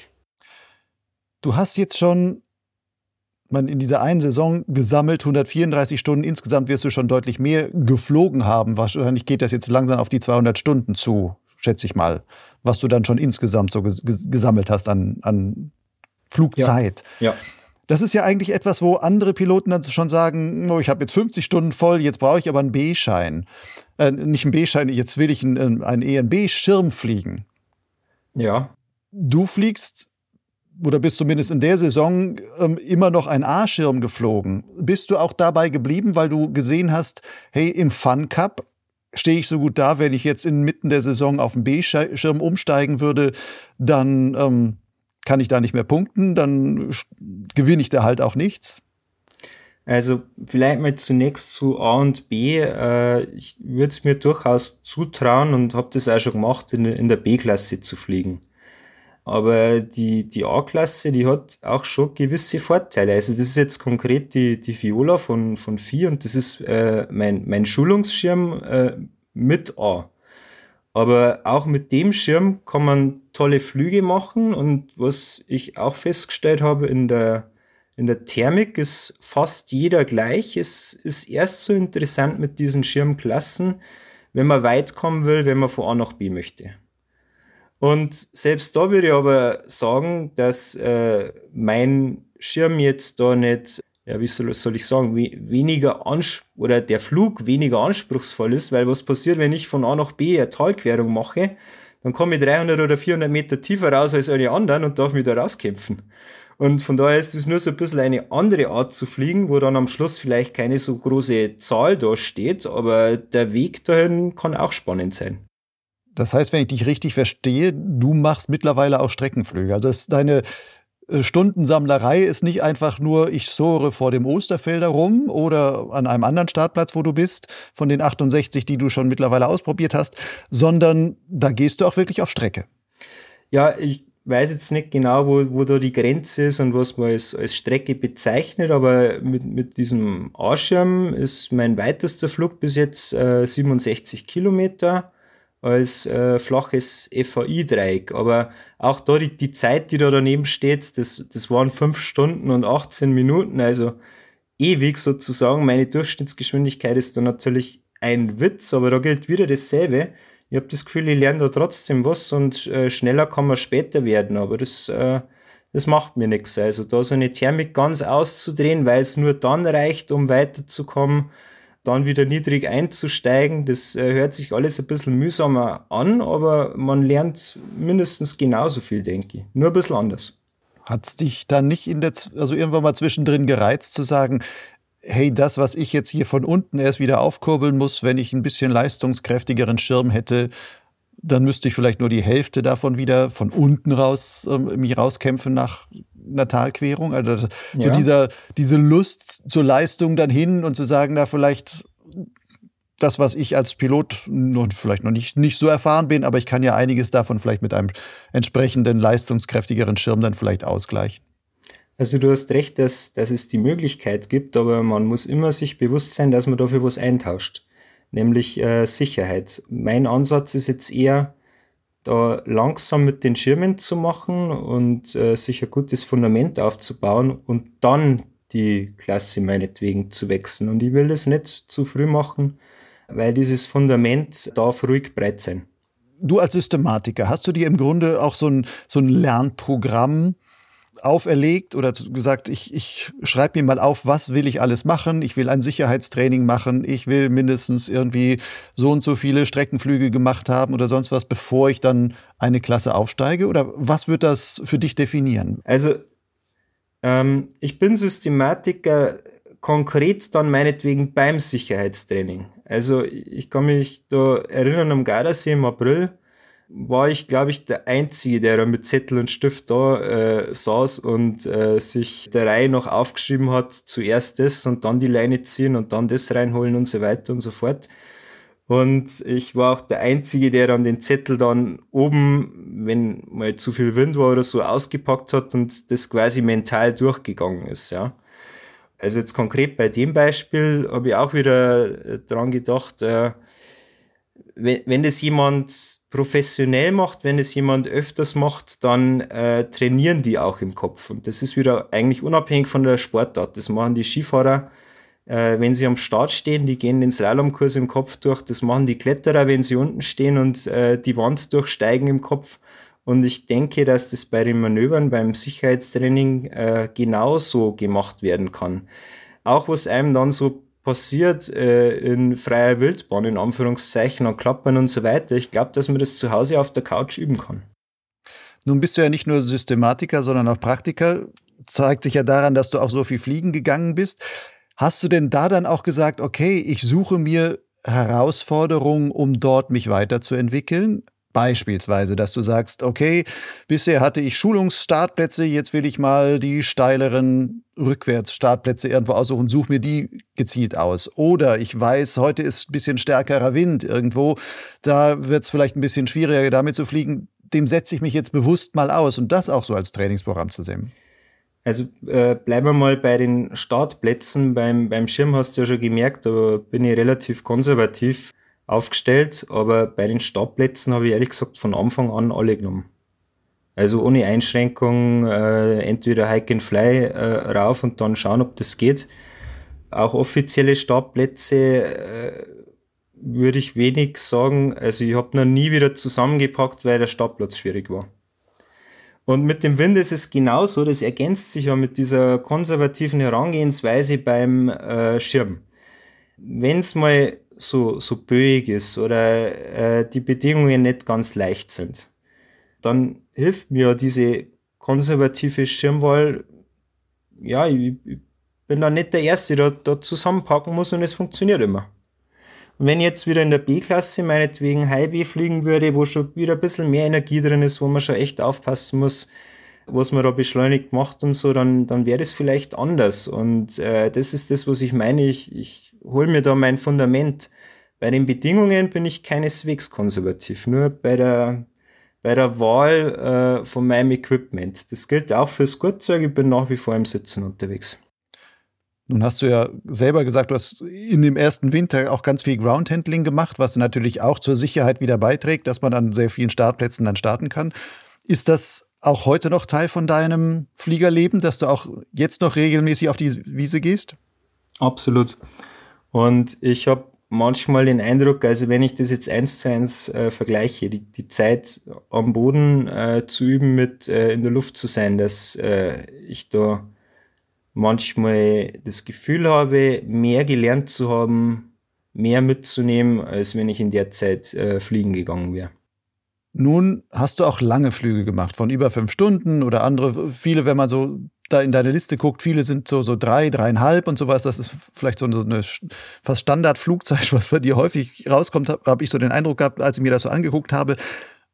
Du hast jetzt schon man in dieser einen Saison gesammelt 134 Stunden. Insgesamt wirst du schon deutlich mehr geflogen haben. Wahrscheinlich geht das jetzt langsam auf die 200 Stunden zu, schätze ich mal, was du dann schon insgesamt so gesammelt hast an, an Flugzeit. Ja. ja. Das ist ja eigentlich etwas, wo andere Piloten dann schon sagen, oh, ich habe jetzt 50 Stunden voll, jetzt brauche ich aber einen B-Schein. Äh, nicht einen B-Schein, jetzt will ich einen, einen ENB-Schirm fliegen. Ja. Du fliegst oder bist zumindest in der Saison ähm, immer noch ein A-Schirm geflogen. Bist du auch dabei geblieben, weil du gesehen hast, hey, im Fun Cup stehe ich so gut da, wenn ich jetzt inmitten der Saison auf den B-Schirm umsteigen würde, dann ähm, kann ich da nicht mehr punkten, dann gewinne ich da halt auch nichts. Also vielleicht mal zunächst zu A und B. Äh, ich würde es mir durchaus zutrauen und habe das auch schon gemacht, in, in der B-Klasse zu fliegen. Aber die, die A-Klasse, die hat auch schon gewisse Vorteile. Also das ist jetzt konkret die, die Viola von, von Vieh und das ist äh, mein, mein Schulungsschirm äh, mit A. Aber auch mit dem Schirm kann man tolle Flüge machen und was ich auch festgestellt habe in der, in der Thermik ist fast jeder gleich. Es ist erst so interessant mit diesen Schirmklassen, wenn man weit kommen will, wenn man von A nach B möchte. Und selbst da würde ich aber sagen, dass äh, mein Schirm jetzt da nicht ja, wie soll, soll ich sagen, weniger Anspruch oder der Flug weniger anspruchsvoll ist, weil was passiert, wenn ich von A nach B eine Talquerung mache, dann komme ich 300 oder 400 Meter tiefer raus als alle anderen und darf mich da rauskämpfen. Und von daher ist es nur so ein bisschen eine andere Art zu fliegen, wo dann am Schluss vielleicht keine so große Zahl da steht, aber der Weg dahin kann auch spannend sein. Das heißt, wenn ich dich richtig verstehe, du machst mittlerweile auch Streckenflüge. Also deine äh, Stundensammlerei ist nicht einfach nur, ich sohre vor dem Osterfelder rum oder an einem anderen Startplatz, wo du bist, von den 68, die du schon mittlerweile ausprobiert hast, sondern da gehst du auch wirklich auf Strecke. Ja, ich weiß jetzt nicht genau, wo, wo da die Grenze ist und was man als, als Strecke bezeichnet, aber mit, mit diesem A-Schirm ist mein weitester Flug bis jetzt äh, 67 Kilometer als äh, flaches FAI-Dreieck. Aber auch da die, die Zeit, die da daneben steht, das, das waren 5 Stunden und 18 Minuten, also ewig sozusagen. Meine Durchschnittsgeschwindigkeit ist da natürlich ein Witz, aber da gilt wieder dasselbe ich habe das Gefühl, ich lerne da trotzdem was und äh, schneller kann man später werden, aber das, äh, das macht mir nichts. Also da so eine Thermik ganz auszudrehen, weil es nur dann reicht, um weiterzukommen, dann wieder niedrig einzusteigen, das äh, hört sich alles ein bisschen mühsamer an, aber man lernt mindestens genauso viel, denke ich. Nur ein bisschen anders. Hat es dich dann nicht in der, also irgendwann mal zwischendrin gereizt zu sagen, hey, das, was ich jetzt hier von unten erst wieder aufkurbeln muss, wenn ich ein bisschen leistungskräftigeren Schirm hätte, dann müsste ich vielleicht nur die Hälfte davon wieder von unten raus äh, mich rauskämpfen nach einer Talquerung. Also das, ja. so dieser, diese Lust zur Leistung dann hin und zu sagen, da vielleicht das, was ich als Pilot noch, vielleicht noch nicht, nicht so erfahren bin, aber ich kann ja einiges davon vielleicht mit einem entsprechenden leistungskräftigeren Schirm dann vielleicht ausgleichen. Also du hast recht, dass, dass es die Möglichkeit gibt, aber man muss immer sich bewusst sein, dass man dafür was eintauscht, nämlich äh, Sicherheit. Mein Ansatz ist jetzt eher, da langsam mit den Schirmen zu machen und äh, sich ein gutes Fundament aufzubauen und dann die Klasse meinetwegen zu wechseln. Und ich will das nicht zu früh machen, weil dieses Fundament darf ruhig breit sein. Du als Systematiker, hast du dir im Grunde auch so ein, so ein Lernprogramm auferlegt oder gesagt, ich, ich schreibe mir mal auf, was will ich alles machen. Ich will ein Sicherheitstraining machen. Ich will mindestens irgendwie so und so viele Streckenflüge gemacht haben oder sonst was, bevor ich dann eine Klasse aufsteige? Oder was wird das für dich definieren? Also, ähm, ich bin Systematiker konkret dann meinetwegen beim Sicherheitstraining. Also, ich kann mich da erinnern am Gardasee im April war ich, glaube ich, der Einzige, der da mit Zettel und Stift da äh, saß und äh, sich der Reihe noch aufgeschrieben hat, zuerst das und dann die Leine ziehen und dann das reinholen und so weiter und so fort. Und ich war auch der Einzige, der dann den Zettel dann oben, wenn mal zu viel Wind war oder so, ausgepackt hat und das quasi mental durchgegangen ist, ja. Also jetzt konkret bei dem Beispiel habe ich auch wieder äh, dran gedacht, äh, wenn, wenn das jemand professionell macht, wenn es jemand öfters macht, dann äh, trainieren die auch im Kopf. Und das ist wieder eigentlich unabhängig von der Sportart. Das machen die Skifahrer, äh, wenn sie am Start stehen, die gehen den Slalomkurs im Kopf durch. Das machen die Kletterer, wenn sie unten stehen und äh, die Wand durchsteigen im Kopf. Und ich denke, dass das bei den Manövern, beim Sicherheitstraining äh, genauso gemacht werden kann. Auch was einem dann so passiert äh, in freier Wildbahn, in Anführungszeichen, an Klappern und so weiter. Ich glaube, dass man das zu Hause auf der Couch üben kann. Nun bist du ja nicht nur Systematiker, sondern auch Praktiker. Zeigt sich ja daran, dass du auch so viel fliegen gegangen bist. Hast du denn da dann auch gesagt, okay, ich suche mir Herausforderungen, um dort mich weiterzuentwickeln? Beispielsweise, dass du sagst, okay, bisher hatte ich Schulungsstartplätze, jetzt will ich mal die steileren Rückwärtsstartplätze irgendwo aussuchen, suche mir die gezielt aus. Oder ich weiß, heute ist ein bisschen stärkerer Wind irgendwo, da wird es vielleicht ein bisschen schwieriger, damit zu fliegen. Dem setze ich mich jetzt bewusst mal aus und das auch so als Trainingsprogramm zu sehen. Also äh, bleiben wir mal bei den Startplätzen. Beim, beim Schirm hast du ja schon gemerkt, da bin ich relativ konservativ aufgestellt, aber bei den Startplätzen habe ich ehrlich gesagt von Anfang an alle genommen. Also ohne Einschränkung, äh, entweder Hike and Fly äh, rauf und dann schauen, ob das geht. Auch offizielle Startplätze äh, würde ich wenig sagen. Also ich habe noch nie wieder zusammengepackt, weil der Startplatz schwierig war. Und mit dem Wind ist es genauso, das ergänzt sich ja mit dieser konservativen Herangehensweise beim äh, Schirm. Wenn es mal so, so böig ist oder äh, die Bedingungen nicht ganz leicht sind, dann hilft mir diese konservative Schirmwahl. Ja, ich, ich bin da nicht der Erste, der da zusammenpacken muss und es funktioniert immer. Und wenn ich jetzt wieder in der B-Klasse meinetwegen Highway fliegen würde, wo schon wieder ein bisschen mehr Energie drin ist, wo man schon echt aufpassen muss, was man da beschleunigt macht und so, dann, dann wäre das vielleicht anders. Und äh, das ist das, was ich meine. Ich, ich hole mir da mein Fundament. Bei den Bedingungen bin ich keineswegs konservativ. Nur bei der, bei der Wahl äh, von meinem Equipment. Das gilt auch fürs Gurtzeug. Ich bin nach wie vor im Sitzen unterwegs. Nun hast du ja selber gesagt, du hast in dem ersten Winter auch ganz viel Groundhandling gemacht, was natürlich auch zur Sicherheit wieder beiträgt, dass man an sehr vielen Startplätzen dann starten kann. Ist das auch heute noch Teil von deinem Fliegerleben, dass du auch jetzt noch regelmäßig auf die Wiese gehst? Absolut. Und ich habe manchmal den Eindruck, also wenn ich das jetzt eins zu eins äh, vergleiche, die, die Zeit am Boden äh, zu üben mit äh, in der Luft zu sein, dass äh, ich da manchmal das Gefühl habe, mehr gelernt zu haben, mehr mitzunehmen, als wenn ich in der Zeit äh, fliegen gegangen wäre. Nun hast du auch lange Flüge gemacht, von über fünf Stunden oder andere, viele, wenn man so da in deine Liste guckt, viele sind so, so drei, dreieinhalb und sowas. Das ist vielleicht so eine, fast Standardflugzeit, was bei dir häufig rauskommt, habe hab ich so den Eindruck gehabt, als ich mir das so angeguckt habe.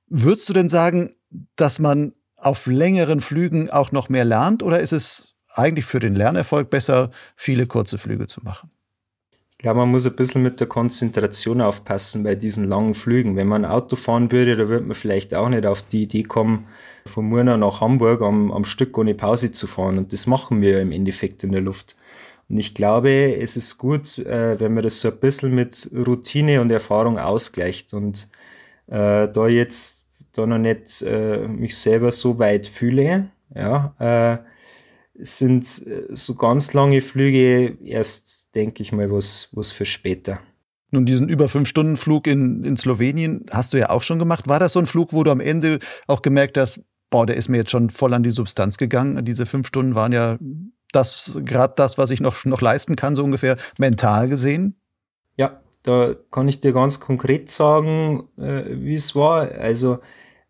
Würdest du denn sagen, dass man auf längeren Flügen auch noch mehr lernt oder ist es eigentlich für den Lernerfolg besser, viele kurze Flüge zu machen? Ich glaube, man muss ein bisschen mit der Konzentration aufpassen bei diesen langen Flügen. Wenn man Auto fahren würde, da würde man vielleicht auch nicht auf die Idee kommen, von Murnau nach Hamburg am, am Stück ohne Pause zu fahren. Und das machen wir im Endeffekt in der Luft. Und ich glaube, es ist gut, äh, wenn man das so ein bisschen mit Routine und Erfahrung ausgleicht. Und äh, da jetzt da noch nicht äh, mich selber so weit fühle, ja, äh, sind äh, so ganz lange Flüge erst, denke ich mal, was, was für später. Nun, diesen über fünf Stunden Flug in, in Slowenien hast du ja auch schon gemacht. War das so ein Flug, wo du am Ende auch gemerkt hast, boah, der ist mir jetzt schon voll an die Substanz gegangen. Diese fünf Stunden waren ja das, gerade das, was ich noch, noch leisten kann, so ungefähr mental gesehen. Ja, da kann ich dir ganz konkret sagen, äh, wie es war. Also,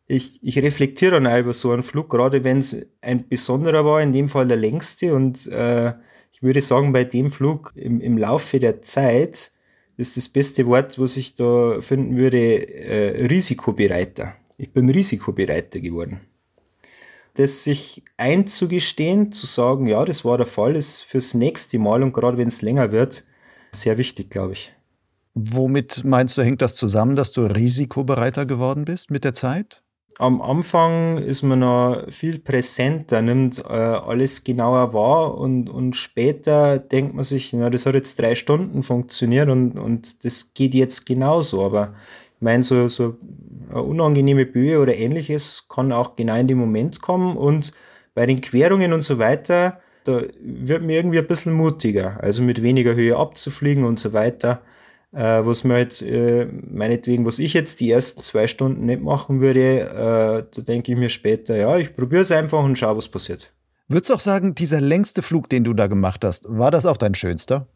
ich, ich reflektiere dann über so einen Flug, gerade wenn es ein besonderer war, in dem Fall der längste. Und äh, ich würde sagen, bei dem Flug im, im Laufe der Zeit ist das beste Wort, was ich da finden würde, äh, risikobereiter. Ich bin risikobereiter geworden. Das sich einzugestehen, zu sagen, ja, das war der Fall, ist fürs nächste Mal und gerade wenn es länger wird, sehr wichtig, glaube ich. Womit meinst du, hängt das zusammen, dass du risikobereiter geworden bist mit der Zeit? am Anfang ist man noch viel präsenter, nimmt äh, alles genauer wahr und, und später denkt man sich, na, das hat jetzt drei Stunden funktioniert und, und das geht jetzt genauso. Aber ich meine, so, so unangenehme Böe oder ähnliches kann auch genau in dem Moment kommen und bei den Querungen und so weiter, da wird mir irgendwie ein bisschen mutiger, also mit weniger Höhe abzufliegen und so weiter äh, was mir halt, äh, meinetwegen, was ich jetzt die ersten zwei Stunden nicht machen würde, äh, da denke ich mir später, ja, ich probiere es einfach und schaue, was passiert. Würdest du auch sagen, dieser längste Flug, den du da gemacht hast, war das auch dein schönster?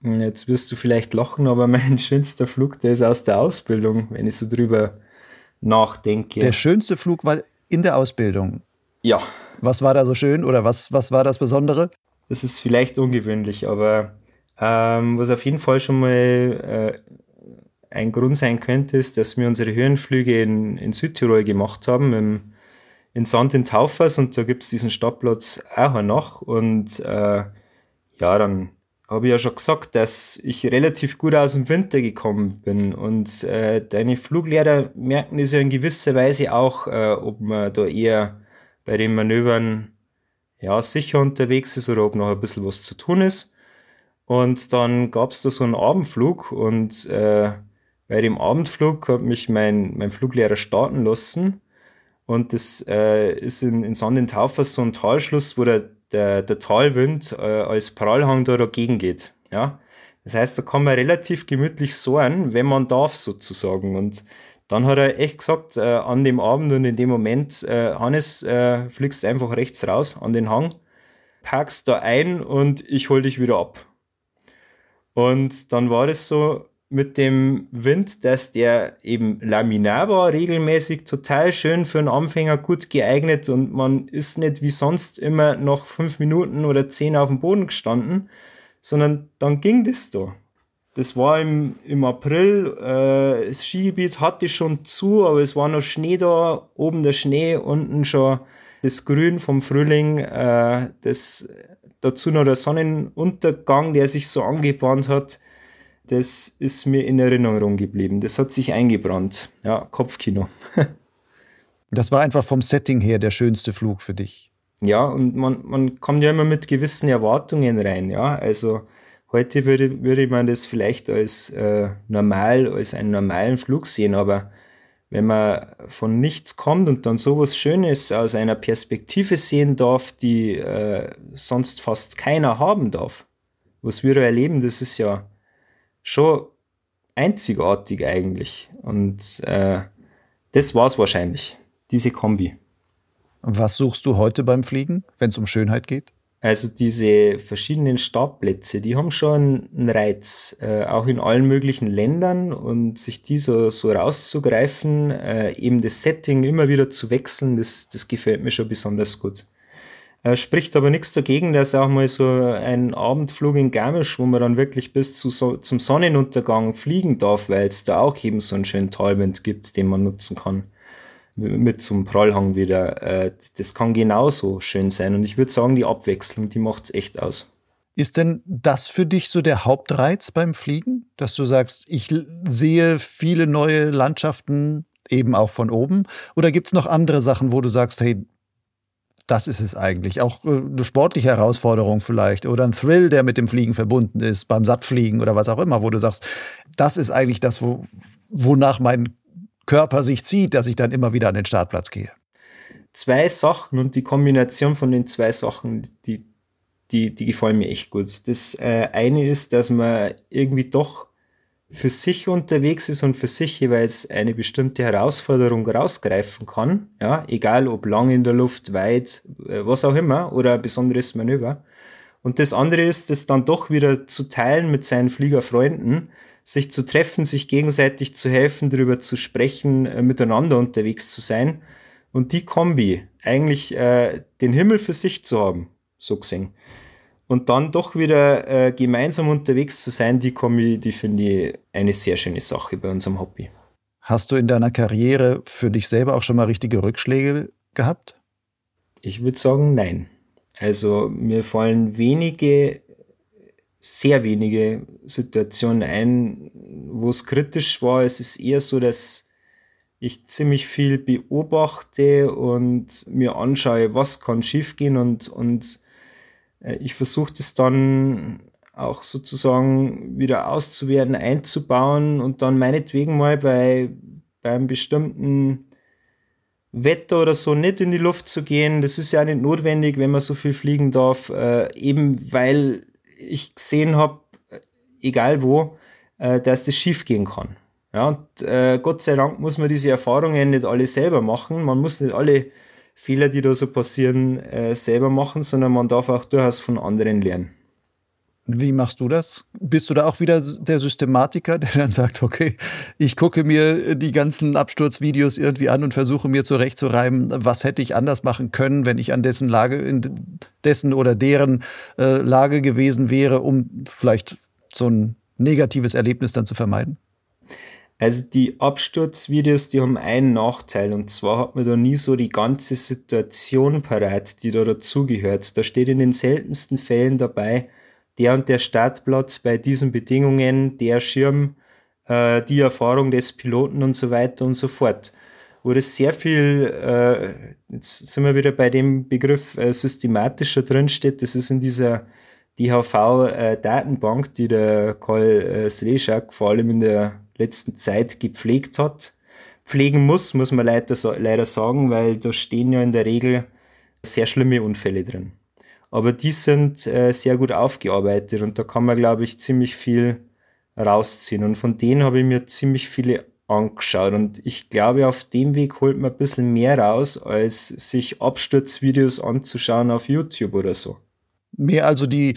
Jetzt wirst du vielleicht lachen, aber mein schönster Flug, der ist aus der Ausbildung, wenn ich so drüber nachdenke. Der schönste Flug war in der Ausbildung? Ja. Was war da so schön oder was, was war das Besondere? Das ist vielleicht ungewöhnlich, aber ähm, was auf jeden Fall schon mal äh, ein Grund sein könnte, ist, dass wir unsere Höhenflüge in, in Südtirol gemacht haben, im, in Sand in Taufers und da gibt es diesen Stadtplatz auch noch. Und äh, ja, dann habe ich ja schon gesagt, dass ich relativ gut aus dem Winter gekommen bin. Und äh, deine Fluglehrer merken das ja in gewisser Weise auch, äh, ob man da eher bei den Manövern ja, sicher unterwegs ist oder ob noch ein bisschen was zu tun ist. Und dann gab es da so einen Abendflug und äh, bei dem Abendflug hat mich mein, mein Fluglehrer starten lassen. Und das äh, ist in, in Taufers so ein Talschluss, wo der, der, der Talwind äh, als Prallhang da dagegen geht. Ja? Das heißt, da kann man relativ gemütlich sohren, wenn man darf sozusagen. Und dann hat er echt gesagt, äh, an dem Abend und in dem Moment, äh, Hannes, äh, fliegst einfach rechts raus an den Hang, packst da ein und ich hol dich wieder ab. Und dann war es so mit dem Wind, dass der eben laminar war, regelmäßig total schön für einen Anfänger gut geeignet und man ist nicht wie sonst immer noch fünf Minuten oder zehn auf dem Boden gestanden, sondern dann ging das da. Das war im, im April, äh, das Skigebiet hatte schon zu, aber es war noch Schnee da, oben der Schnee, unten schon das Grün vom Frühling, äh, das Dazu noch der Sonnenuntergang, der sich so angebahnt hat. Das ist mir in Erinnerung geblieben. Das hat sich eingebrannt. Ja, Kopfkino. Das war einfach vom Setting her der schönste Flug für dich. Ja, und man, man kommt ja immer mit gewissen Erwartungen rein, ja. Also heute würde, würde man das vielleicht als äh, normal, als einen normalen Flug sehen, aber wenn man von nichts kommt und dann sowas Schönes aus einer Perspektive sehen darf, die äh, sonst fast keiner haben darf, was wir erleben, das ist ja schon einzigartig eigentlich. Und äh, das war es wahrscheinlich, diese Kombi. Was suchst du heute beim Fliegen, wenn es um Schönheit geht? Also diese verschiedenen Startplätze, die haben schon einen Reiz, äh, auch in allen möglichen Ländern und sich die so, so rauszugreifen, äh, eben das Setting immer wieder zu wechseln, das, das gefällt mir schon besonders gut. Äh, spricht aber nichts dagegen, dass auch mal so ein Abendflug in Garmisch, wo man dann wirklich bis zu so, zum Sonnenuntergang fliegen darf, weil es da auch eben so einen schönen Talwind gibt, den man nutzen kann mit zum Prallhang wieder. Äh, das kann genauso schön sein. Und ich würde sagen, die Abwechslung, die macht es echt aus. Ist denn das für dich so der Hauptreiz beim Fliegen, dass du sagst, ich sehe viele neue Landschaften eben auch von oben? Oder gibt es noch andere Sachen, wo du sagst, hey, das ist es eigentlich. Auch äh, eine sportliche Herausforderung vielleicht oder ein Thrill, der mit dem Fliegen verbunden ist, beim Sattfliegen oder was auch immer, wo du sagst, das ist eigentlich das, wo, wonach mein Körper sich zieht, dass ich dann immer wieder an den Startplatz gehe. Zwei Sachen und die Kombination von den zwei Sachen, die, die, die gefallen mir echt gut. Das äh, eine ist, dass man irgendwie doch für sich unterwegs ist und für sich jeweils eine bestimmte Herausforderung rausgreifen kann, ja, egal ob lang in der Luft, weit, äh, was auch immer, oder ein besonderes Manöver. Und das andere ist, das dann doch wieder zu teilen mit seinen Fliegerfreunden, sich zu treffen, sich gegenseitig zu helfen, darüber zu sprechen, äh, miteinander unterwegs zu sein. Und die Kombi, eigentlich äh, den Himmel für sich zu haben, so gesehen. Und dann doch wieder äh, gemeinsam unterwegs zu sein, die Kombi, die finde ich eine sehr schöne Sache bei unserem Hobby. Hast du in deiner Karriere für dich selber auch schon mal richtige Rückschläge gehabt? Ich würde sagen, nein. Also mir fallen wenige sehr wenige Situationen ein, wo es kritisch war. Es ist eher so, dass ich ziemlich viel beobachte und mir anschaue, was kann schiefgehen und, und ich versuche das dann auch sozusagen wieder auszuwerten, einzubauen und dann meinetwegen mal bei, bei einem bestimmten Wetter oder so nicht in die Luft zu gehen. Das ist ja nicht notwendig, wenn man so viel fliegen darf, äh, eben weil ich gesehen habe, egal wo, äh, dass das schief gehen kann. Ja, und äh, Gott sei Dank muss man diese Erfahrungen nicht alle selber machen. Man muss nicht alle Fehler, die da so passieren, äh, selber machen, sondern man darf auch durchaus von anderen lernen. Wie machst du das? Bist du da auch wieder der Systematiker, der dann sagt, okay, ich gucke mir die ganzen Absturzvideos irgendwie an und versuche mir zurechtzureiben, was hätte ich anders machen können, wenn ich an dessen Lage, in dessen oder deren äh, Lage gewesen wäre, um vielleicht so ein negatives Erlebnis dann zu vermeiden? Also die Absturzvideos, die haben einen Nachteil und zwar hat man da nie so die ganze Situation parat, die da dazugehört. Da steht in den seltensten Fällen dabei, der und der Startplatz bei diesen Bedingungen, der Schirm, äh, die Erfahrung des Piloten und so weiter und so fort. Wo das sehr viel, äh, jetzt sind wir wieder bei dem Begriff äh, systematischer drinsteht, das ist in dieser DHV-Datenbank, äh, die der Karl äh, Sreschak vor allem in der letzten Zeit gepflegt hat. Pflegen muss, muss man leider, leider sagen, weil da stehen ja in der Regel sehr schlimme Unfälle drin. Aber die sind äh, sehr gut aufgearbeitet und da kann man, glaube ich, ziemlich viel rausziehen. Und von denen habe ich mir ziemlich viele angeschaut. Und ich glaube, auf dem Weg holt man ein bisschen mehr raus, als sich Absturzvideos anzuschauen auf YouTube oder so. Mehr also die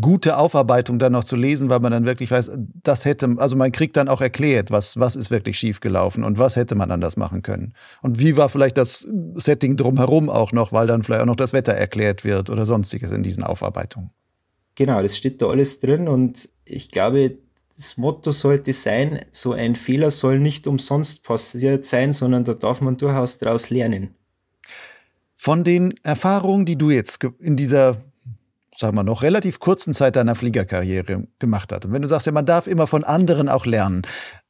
gute Aufarbeitung dann noch zu lesen, weil man dann wirklich weiß, das hätte, also man kriegt dann auch erklärt, was, was ist wirklich schiefgelaufen und was hätte man anders machen können. Und wie war vielleicht das Setting drumherum auch noch, weil dann vielleicht auch noch das Wetter erklärt wird oder sonstiges in diesen Aufarbeitungen. Genau, das steht da alles drin und ich glaube, das Motto sollte sein, so ein Fehler soll nicht umsonst passiert sein, sondern da darf man durchaus daraus lernen. Von den Erfahrungen, die du jetzt in dieser sagen wir noch, relativ kurzen Zeit deiner Fliegerkarriere gemacht hat. Und wenn du sagst, ja, man darf immer von anderen auch lernen,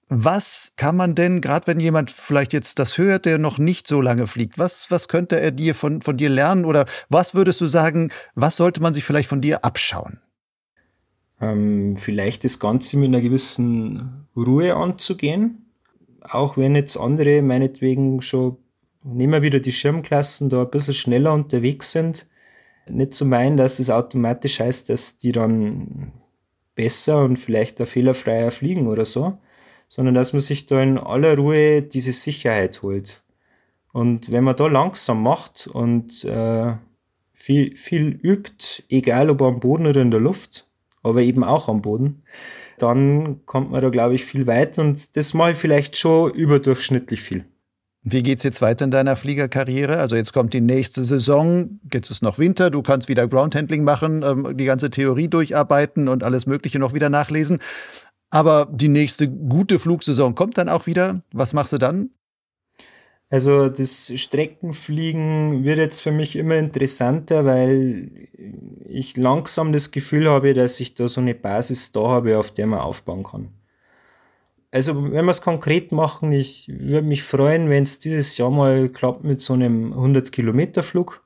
Was kann man denn, gerade wenn jemand vielleicht jetzt das hört, der noch nicht so lange fliegt, was, was könnte er dir von, von dir lernen oder was würdest du sagen, was sollte man sich vielleicht von dir abschauen? Ähm, vielleicht das Ganze mit einer gewissen Ruhe anzugehen, auch wenn jetzt andere meinetwegen schon, nehmen wir wieder die Schirmklassen, da ein bisschen schneller unterwegs sind, nicht zu meinen, dass das automatisch heißt, dass die dann besser und vielleicht auch fehlerfreier fliegen oder so, sondern dass man sich da in aller Ruhe diese Sicherheit holt. Und wenn man da langsam macht und äh, viel, viel übt, egal ob am Boden oder in der Luft, aber eben auch am Boden, dann kommt man da, glaube ich, viel weiter und das mache ich vielleicht schon überdurchschnittlich viel. Wie geht es jetzt weiter in deiner Fliegerkarriere? Also jetzt kommt die nächste Saison, jetzt ist noch Winter, du kannst wieder Groundhandling machen, ähm, die ganze Theorie durcharbeiten und alles Mögliche noch wieder nachlesen. Aber die nächste gute Flugsaison kommt dann auch wieder. Was machst du dann? Also das Streckenfliegen wird jetzt für mich immer interessanter, weil ich langsam das Gefühl habe, dass ich da so eine Basis da habe, auf der man aufbauen kann. Also wenn wir es konkret machen, ich würde mich freuen, wenn es dieses Jahr mal klappt mit so einem 100 Kilometer Flug.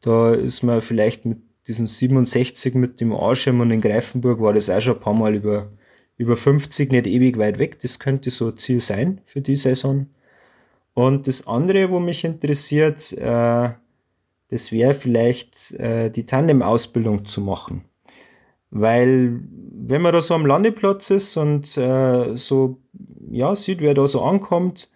Da ist man vielleicht mit diesen 67 mit dem Arschem und in Greifenburg war das auch schon ein paar Mal über, über 50, nicht ewig weit weg. Das könnte so ein Ziel sein für die Saison. Und das andere, wo mich interessiert, äh, das wäre vielleicht äh, die Tandem-Ausbildung zu machen. Weil wenn man da so am Landeplatz ist und äh, so ja, sieht, wer da so ankommt,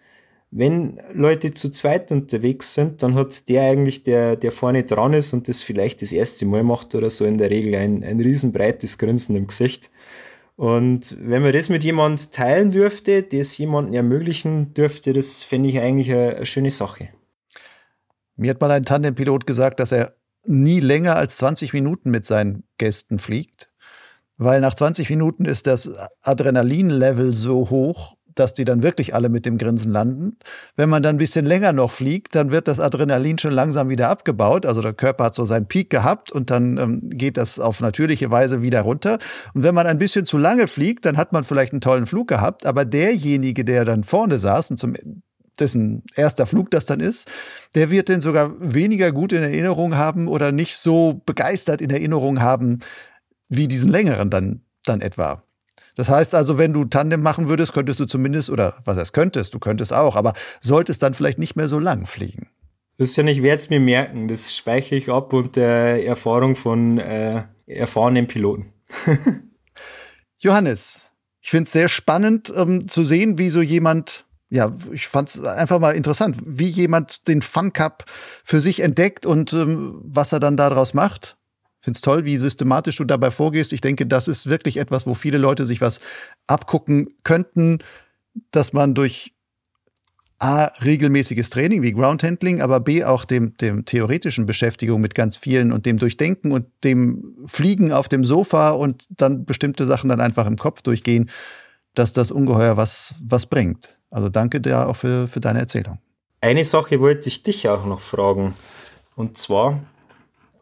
wenn Leute zu zweit unterwegs sind, dann hat der eigentlich, der, der vorne dran ist und das vielleicht das erste Mal macht oder so, in der Regel ein, ein riesenbreites Grinsen im Gesicht. Und wenn man das mit jemand teilen dürfte, das jemandem ermöglichen dürfte, das fände ich eigentlich eine, eine schöne Sache. Mir hat mal ein Tandempilot gesagt, dass er nie länger als 20 Minuten mit seinen Gästen fliegt, weil nach 20 Minuten ist das Adrenalinlevel so hoch, dass die dann wirklich alle mit dem Grinsen landen. Wenn man dann ein bisschen länger noch fliegt, dann wird das Adrenalin schon langsam wieder abgebaut. Also der Körper hat so seinen Peak gehabt und dann ähm, geht das auf natürliche Weise wieder runter. Und wenn man ein bisschen zu lange fliegt, dann hat man vielleicht einen tollen Flug gehabt, aber derjenige, der dann vorne saß und zum dessen erster Flug das dann ist, der wird den sogar weniger gut in Erinnerung haben oder nicht so begeistert in Erinnerung haben, wie diesen längeren dann, dann etwa. Das heißt also, wenn du Tandem machen würdest, könntest du zumindest, oder was heißt könntest, du könntest auch, aber solltest dann vielleicht nicht mehr so lang fliegen. Das ist ja nicht, ich werde es mir merken, das speichere ich ab und äh, Erfahrung von äh, erfahrenen Piloten. Johannes, ich finde es sehr spannend ähm, zu sehen, wie so jemand ja, ich fand es einfach mal interessant, wie jemand den Fun Cup für sich entdeckt und ähm, was er dann daraus macht. Finde es toll, wie systematisch du dabei vorgehst. Ich denke, das ist wirklich etwas, wo viele Leute sich was abgucken könnten, dass man durch A, regelmäßiges Training wie Groundhandling, aber B, auch dem, dem theoretischen Beschäftigung mit ganz vielen und dem Durchdenken und dem Fliegen auf dem Sofa und dann bestimmte Sachen dann einfach im Kopf durchgehen, dass das ungeheuer was, was bringt. Also danke dir auch für, für deine Erzählung. Eine Sache wollte ich dich auch noch fragen. Und zwar,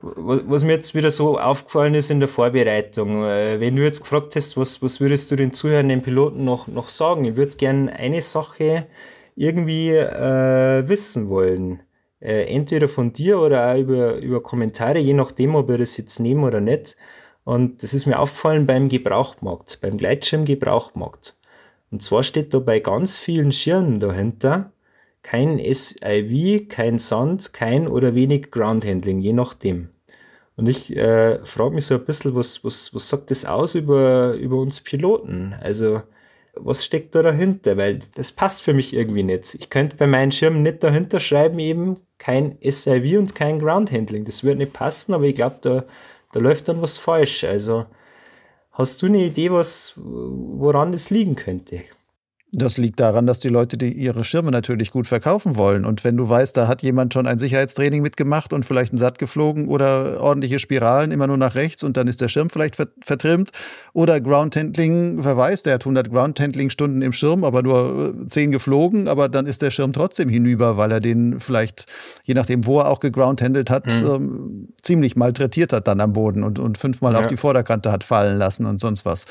was mir jetzt wieder so aufgefallen ist in der Vorbereitung, äh, wenn du jetzt gefragt hast, was, was würdest du den zuhörenden Piloten noch, noch sagen? Ich würde gerne eine Sache irgendwie äh, wissen wollen. Äh, entweder von dir oder auch über, über Kommentare, je nachdem, ob wir das jetzt nehmen oder nicht. Und das ist mir aufgefallen beim Gebrauchtmarkt, beim Gleitschirm-Gebrauchtmarkt. Und zwar steht da bei ganz vielen Schirmen dahinter kein SIV, kein Sand, kein oder wenig Groundhandling, je nachdem. Und ich äh, frage mich so ein bisschen, was, was, was sagt das aus über, über uns Piloten? Also, was steckt da dahinter? Weil das passt für mich irgendwie nicht. Ich könnte bei meinen Schirmen nicht dahinter schreiben, eben kein SIV und kein Groundhandling. Das würde nicht passen, aber ich glaube, da, da läuft dann was falsch. Also, Hast du eine Idee, was, woran das liegen könnte? Das liegt daran, dass die Leute die ihre Schirme natürlich gut verkaufen wollen. Und wenn du weißt, da hat jemand schon ein Sicherheitstraining mitgemacht und vielleicht einen Satt geflogen oder ordentliche Spiralen immer nur nach rechts und dann ist der Schirm vielleicht vertrimmt. Oder Groundhandling, wer weiß, der hat 100 Groundhandling-Stunden im Schirm, aber nur 10 äh, geflogen, aber dann ist der Schirm trotzdem hinüber, weil er den vielleicht, je nachdem, wo er auch gegroundhandelt hat, mhm. ähm, ziemlich malträtiert hat dann am Boden und, und fünfmal ja. auf die Vorderkante hat fallen lassen und sonst was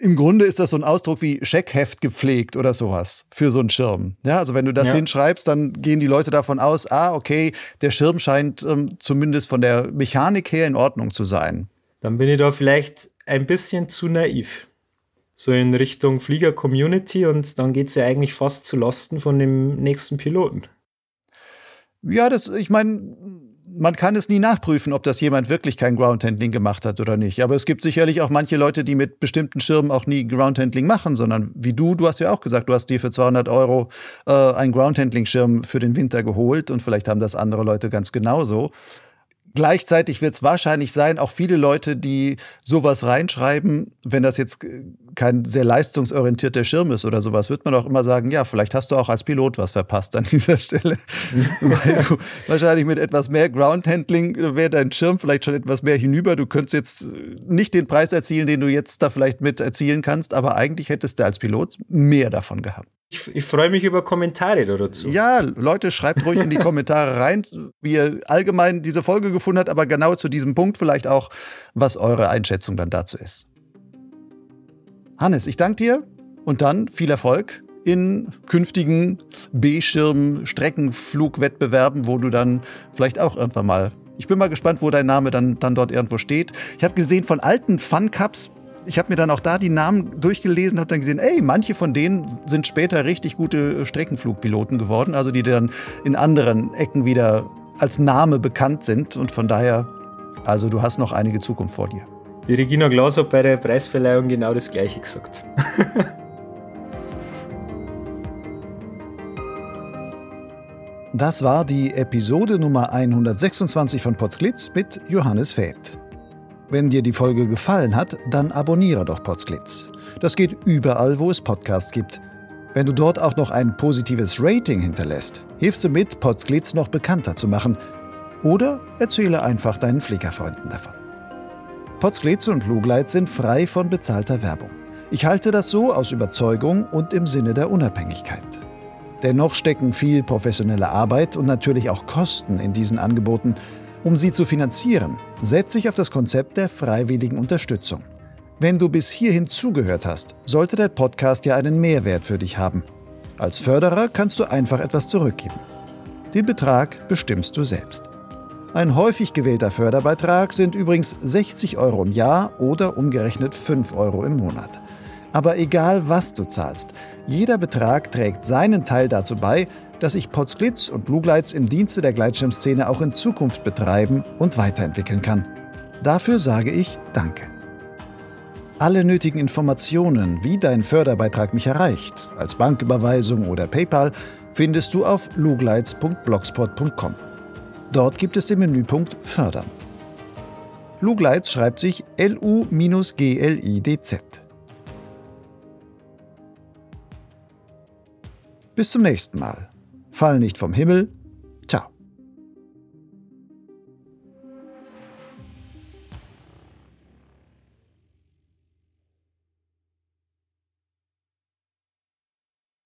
im Grunde ist das so ein Ausdruck wie Scheckheft gepflegt oder sowas für so einen Schirm. Ja, also wenn du das ja. hinschreibst, dann gehen die Leute davon aus, ah, okay, der Schirm scheint ähm, zumindest von der Mechanik her in Ordnung zu sein. Dann bin ich da vielleicht ein bisschen zu naiv. So in Richtung Flieger-Community und dann geht es ja eigentlich fast zu Lasten von dem nächsten Piloten. Ja, das, ich meine, man kann es nie nachprüfen, ob das jemand wirklich kein Groundhandling gemacht hat oder nicht. Aber es gibt sicherlich auch manche Leute, die mit bestimmten Schirmen auch nie Groundhandling machen, sondern wie du, du hast ja auch gesagt, du hast dir für 200 Euro äh, einen Groundhandling-Schirm für den Winter geholt und vielleicht haben das andere Leute ganz genauso. Gleichzeitig wird es wahrscheinlich sein, auch viele Leute, die sowas reinschreiben, wenn das jetzt kein sehr leistungsorientierter Schirm ist oder sowas, wird man auch immer sagen, ja, vielleicht hast du auch als Pilot was verpasst an dieser Stelle. Weil du wahrscheinlich mit etwas mehr Groundhandling wäre dein Schirm vielleicht schon etwas mehr hinüber. Du könntest jetzt nicht den Preis erzielen, den du jetzt da vielleicht mit erzielen kannst, aber eigentlich hättest du als Pilot mehr davon gehabt. Ich, ich freue mich über Kommentare dazu. Ja, Leute, schreibt ruhig in die Kommentare rein, wie ihr allgemein diese Folge gefunden habt, aber genau zu diesem Punkt vielleicht auch, was eure Einschätzung dann dazu ist. Hannes, ich danke dir und dann viel Erfolg in künftigen B-Schirm-Streckenflugwettbewerben, wo du dann vielleicht auch irgendwann mal. Ich bin mal gespannt, wo dein Name dann, dann dort irgendwo steht. Ich habe gesehen, von alten Fun Cups ich habe mir dann auch da die Namen durchgelesen, habe dann gesehen, ey, manche von denen sind später richtig gute Streckenflugpiloten geworden, also die dann in anderen Ecken wieder als Name bekannt sind und von daher, also du hast noch einige Zukunft vor dir. Die Regina Glaus hat bei der Preisverleihung genau das gleiche gesagt. das war die Episode Nummer 126 von Potsglitz mit Johannes Fäth. Wenn dir die Folge gefallen hat, dann abonniere doch Potsglitz. Das geht überall, wo es Podcasts gibt. Wenn du dort auch noch ein positives Rating hinterlässt, hilfst du mit, Potsglitz noch bekannter zu machen. Oder erzähle einfach deinen Flickerfreunden davon. Potsglitz und Lugleit sind frei von bezahlter Werbung. Ich halte das so aus Überzeugung und im Sinne der Unabhängigkeit. Dennoch stecken viel professionelle Arbeit und natürlich auch Kosten in diesen Angeboten, um sie zu finanzieren, setze ich auf das Konzept der freiwilligen Unterstützung. Wenn du bis hierhin zugehört hast, sollte der Podcast ja einen Mehrwert für dich haben. Als Förderer kannst du einfach etwas zurückgeben. Den Betrag bestimmst du selbst. Ein häufig gewählter Förderbeitrag sind übrigens 60 Euro im Jahr oder umgerechnet 5 Euro im Monat. Aber egal was du zahlst, jeder Betrag trägt seinen Teil dazu bei, dass ich Potsglitz und Lugleits im Dienste der Gleitschirmszene auch in Zukunft betreiben und weiterentwickeln kann. Dafür sage ich Danke. Alle nötigen Informationen, wie dein Förderbeitrag mich erreicht, als Banküberweisung oder PayPal, findest du auf lugleits.blogspot.com. Dort gibt es den Menüpunkt Fördern. Lugleits schreibt sich L-U-G-L-I-D-Z. Bis zum nächsten Mal. Fall nicht vom Himmel,